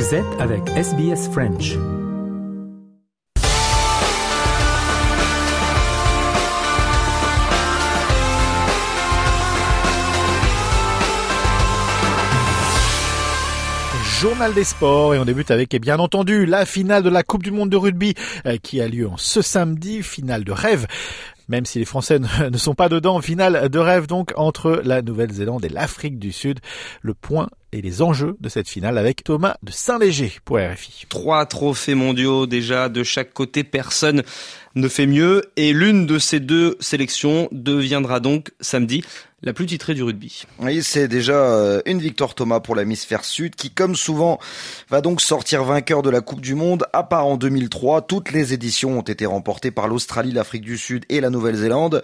Vous êtes avec SBS French. Journal des sports et on débute avec, et bien entendu, la finale de la Coupe du Monde de rugby euh, qui a lieu en ce samedi, finale de rêve même si les Français ne sont pas dedans. Finale de rêve donc entre la Nouvelle-Zélande et l'Afrique du Sud. Le point et les enjeux de cette finale avec Thomas de Saint-Léger pour RFI. Trois trophées mondiaux déjà de chaque côté, personne ne fait mieux et l'une de ces deux sélections deviendra donc samedi la plus titrée du rugby. Oui, c'est déjà euh, une victoire Thomas pour l'hémisphère sud qui, comme souvent, va donc sortir vainqueur de la Coupe du Monde. À part en 2003, toutes les éditions ont été remportées par l'Australie, l'Afrique du Sud et la Nouvelle-Zélande.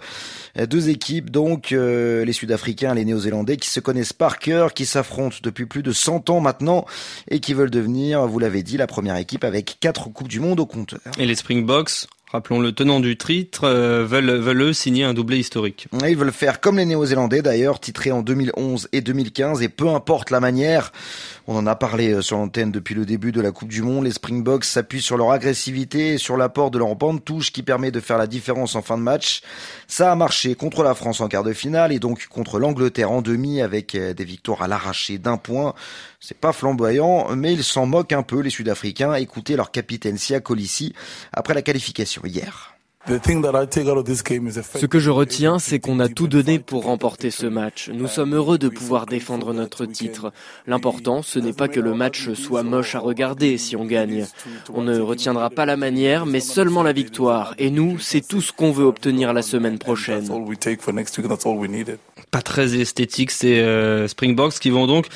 Euh, deux équipes, donc, euh, les Sud-Africains et les Néo-Zélandais, qui se connaissent par cœur, qui s'affrontent depuis plus de 100 ans maintenant et qui veulent devenir, vous l'avez dit, la première équipe avec quatre Coupes du Monde au compteur. Et les Springboks rappelons le tenant du titre, euh, veulent, eux signer un doublé historique. Ils veulent faire comme les Néo-Zélandais d'ailleurs, titrés en 2011 et 2015, et peu importe la manière, on en a parlé euh, sur l'antenne depuis le début de la Coupe du Monde, les Springboks s'appuient sur leur agressivité et sur l'apport de leur bande touche qui permet de faire la différence en fin de match. Ça a marché contre la France en quart de finale et donc contre l'Angleterre en demi avec euh, des victoires à l'arraché d'un point. C'est pas flamboyant, mais ils s'en moquent un peu les Sud-Africains. Écoutez leur capitaine Sia Colissi après la qualification hier. Ce que je retiens, c'est qu'on a tout donné pour remporter ce match. Nous sommes heureux de pouvoir défendre notre titre. L'important, ce n'est pas que le match soit moche à regarder si on gagne. On ne retiendra pas la manière, mais seulement la victoire. Et nous, c'est tout ce qu'on veut obtenir la semaine prochaine. Pas très esthétique, c'est euh, Springboks qui vont donc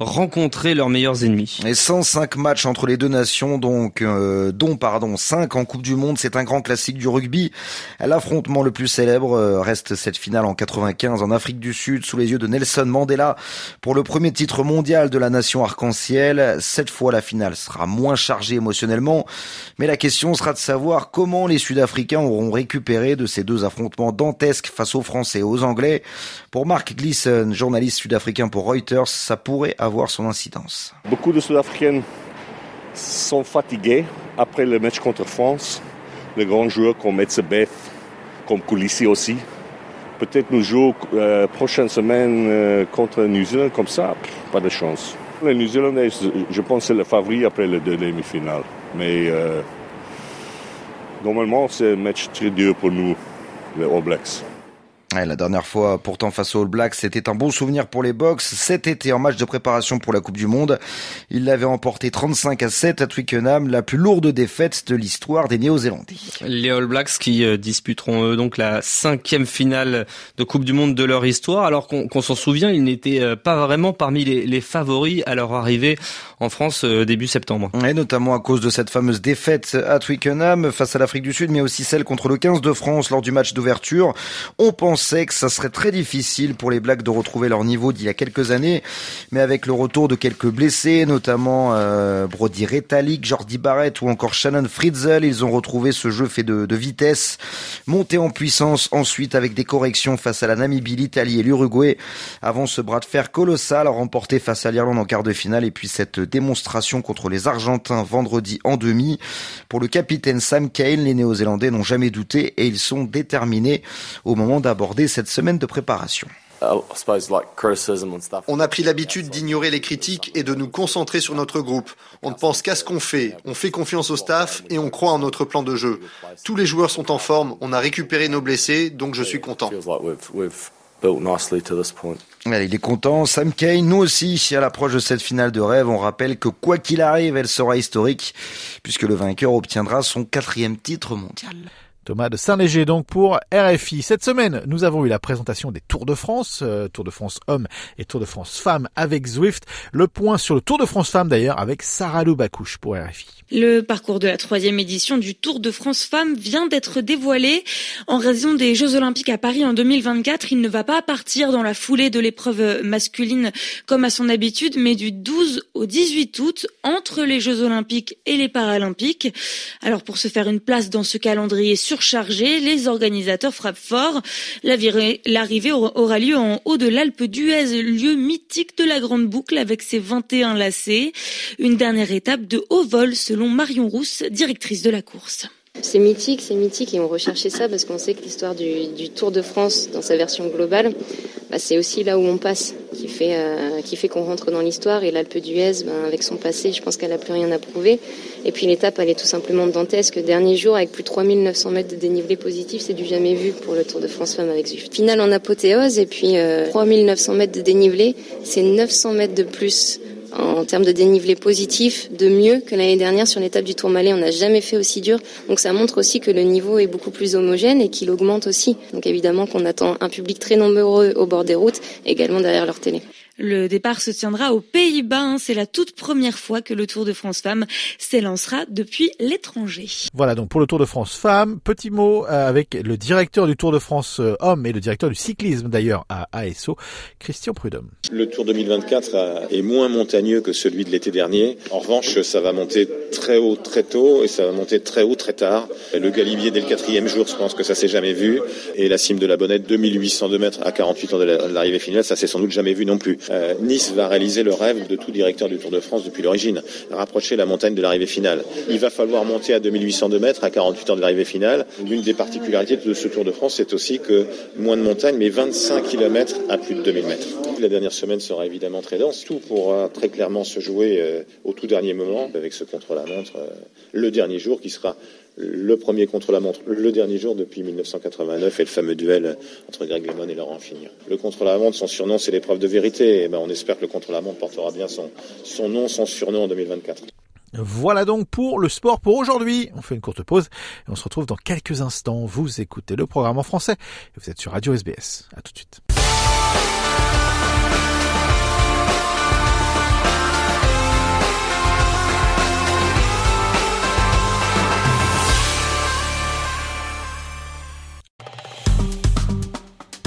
rencontrer leurs meilleurs ennemis. Et 105 matchs entre les deux nations, donc euh, dont pardon 5 en Coupe du Monde, c'est un grand classique du rugby. L'affrontement le plus célèbre euh, reste cette finale en 95 en Afrique du Sud sous les yeux de Nelson Mandela pour le premier titre mondial de la nation arc-en-ciel. Cette fois la finale sera moins chargée émotionnellement, mais la question sera de savoir comment les Sud-Africains auront récupéré de ces deux affrontements dantesques face aux Français et aux Anglais. Pour Mark Gleason, journaliste sud-africain pour Reuters, ça pourrait avoir Beaucoup de Sud-Africains sont fatigués après le match contre France. Les grands joueurs comme Metzebeth, comme Coulissi aussi. Peut-être nous jouons euh, prochaine semaine euh, contre New Zealand comme ça, pas de chance. Les New Zealandais, je pense, c'est le favori après le demi-finale. Mais euh, normalement, c'est un match très dur pour nous, les All Blacks la dernière fois, pourtant, face aux All Blacks, c'était un bon souvenir pour les Box. Cet été, en match de préparation pour la Coupe du Monde, ils l'avaient emporté 35 à 7 à Twickenham, la plus lourde défaite de l'histoire des Néo-Zélandais. Les All Blacks qui euh, disputeront eux donc la cinquième finale de Coupe du Monde de leur histoire, alors qu'on s'en souvient, ils n'étaient euh, pas vraiment parmi les, les, favoris à leur arrivée en France euh, début septembre. Et notamment à cause de cette fameuse défaite à Twickenham face à l'Afrique du Sud, mais aussi celle contre le 15 de France lors du match d'ouverture. On pense sait que ça serait très difficile pour les Blacks de retrouver leur niveau d'il y a quelques années, mais avec le retour de quelques blessés, notamment euh, Brody Retallick, Jordi Barrett ou encore Shannon Fritzel, ils ont retrouvé ce jeu fait de, vitesse, monté en puissance ensuite avec des corrections face à la Namibie, l'Italie et l'Uruguay, avant ce bras de fer colossal remporté face à l'Irlande en quart de finale et puis cette démonstration contre les Argentins vendredi en demi. Pour le capitaine Sam Cain, les Néo-Zélandais n'ont jamais douté et ils sont déterminés au moment d'aborder cette semaine de préparation. On a pris l'habitude d'ignorer les critiques et de nous concentrer sur notre groupe. On ne pense qu'à ce qu'on fait. On fait confiance au staff et on croit en notre plan de jeu. Tous les joueurs sont en forme. On a récupéré nos blessés, donc je suis content. il est content. Sam Kane, nous aussi, à l'approche de cette finale de rêve, on rappelle que quoi qu'il arrive, elle sera historique, puisque le vainqueur obtiendra son quatrième titre mondial. Thomas de Saint-Léger donc pour RFI. Cette semaine, nous avons eu la présentation des Tours de France, euh, Tour de France hommes et Tour de France femmes avec Zwift. Le point sur le Tour de France femmes d'ailleurs avec Sarah Loubacouche pour RFI. Le parcours de la troisième édition du Tour de France femmes vient d'être dévoilé. En raison des Jeux Olympiques à Paris en 2024, il ne va pas partir dans la foulée de l'épreuve masculine comme à son habitude, mais du 12 au 18 août entre les Jeux Olympiques et les Paralympiques. Alors pour se faire une place dans ce calendrier surchargé. Les organisateurs frappent fort. L'arrivée aura lieu en haut de l'Alpe d'Huez, lieu mythique de la Grande Boucle avec ses 21 lacets. Une dernière étape de haut vol selon Marion Rousse, directrice de la course. C'est mythique, c'est mythique et on recherchait ça parce qu'on sait que l'histoire du, Tour de France dans sa version globale, bah, c'est aussi là où on passe qui fait, euh, qu'on rentre dans l'histoire et l'Alpe d'Huez, ben, avec son passé, je pense qu'elle n'a plus rien à prouver. Et puis l'étape, elle est tout simplement dantesque. Dernier jour, avec plus de 3900 mètres de dénivelé positif, c'est du jamais vu pour le Tour de France Femmes avec Zwift. Finale en apothéose et puis 3900 euh, mètres de dénivelé, c'est 900 mètres de plus en termes de dénivelé positif, de mieux que l'année dernière sur l'étape du Tourmalet. On n'a jamais fait aussi dur. Donc ça montre aussi que le niveau est beaucoup plus homogène et qu'il augmente aussi. Donc évidemment qu'on attend un public très nombreux au bord des routes, également derrière leur télé. Le départ se tiendra aux Pays-Bas. C'est la toute première fois que le Tour de France Femmes s'élancera depuis l'étranger. Voilà donc pour le Tour de France Femmes. Petit mot euh, avec le directeur du Tour de France euh, Hommes et le directeur du cyclisme d'ailleurs à ASO, Christian Prudhomme. Le Tour 2024 est moins montagneux que celui de l'été dernier. En revanche, ça va monter très haut très tôt et ça va monter très haut très tard. Le Galibier dès le quatrième jour, je pense que ça s'est jamais vu. Et la cime de la Bonnette, 2802 mètres à 48 ans de l'arrivée finale, ça s'est sans doute jamais vu non plus. Euh, nice va réaliser le rêve de tout directeur du Tour de France depuis l'origine, rapprocher la montagne de l'arrivée finale. Il va falloir monter à 2802 mètres à 48 ans de l'arrivée finale. L'une des particularités de ce Tour de France, c'est aussi que moins de montagne, mais 25 km à plus de 2000 mètres. La dernière semaine sera évidemment très dense. Tout pourra très clairement se jouer euh, au tout dernier moment avec ce contre-la-montre, euh, le dernier jour qui sera le premier contre-la-montre, le dernier jour depuis 1989 et le fameux duel entre Greg LeMond et Laurent Fignon. Le contre-la-montre, son surnom, c'est l'épreuve de vérité. Et ben, on espère que le contre-la-montre portera bien son, son nom, son surnom en 2024. Voilà donc pour le sport pour aujourd'hui. On fait une courte pause et on se retrouve dans quelques instants. Vous écoutez le programme en français et vous êtes sur Radio SBS. À tout de suite.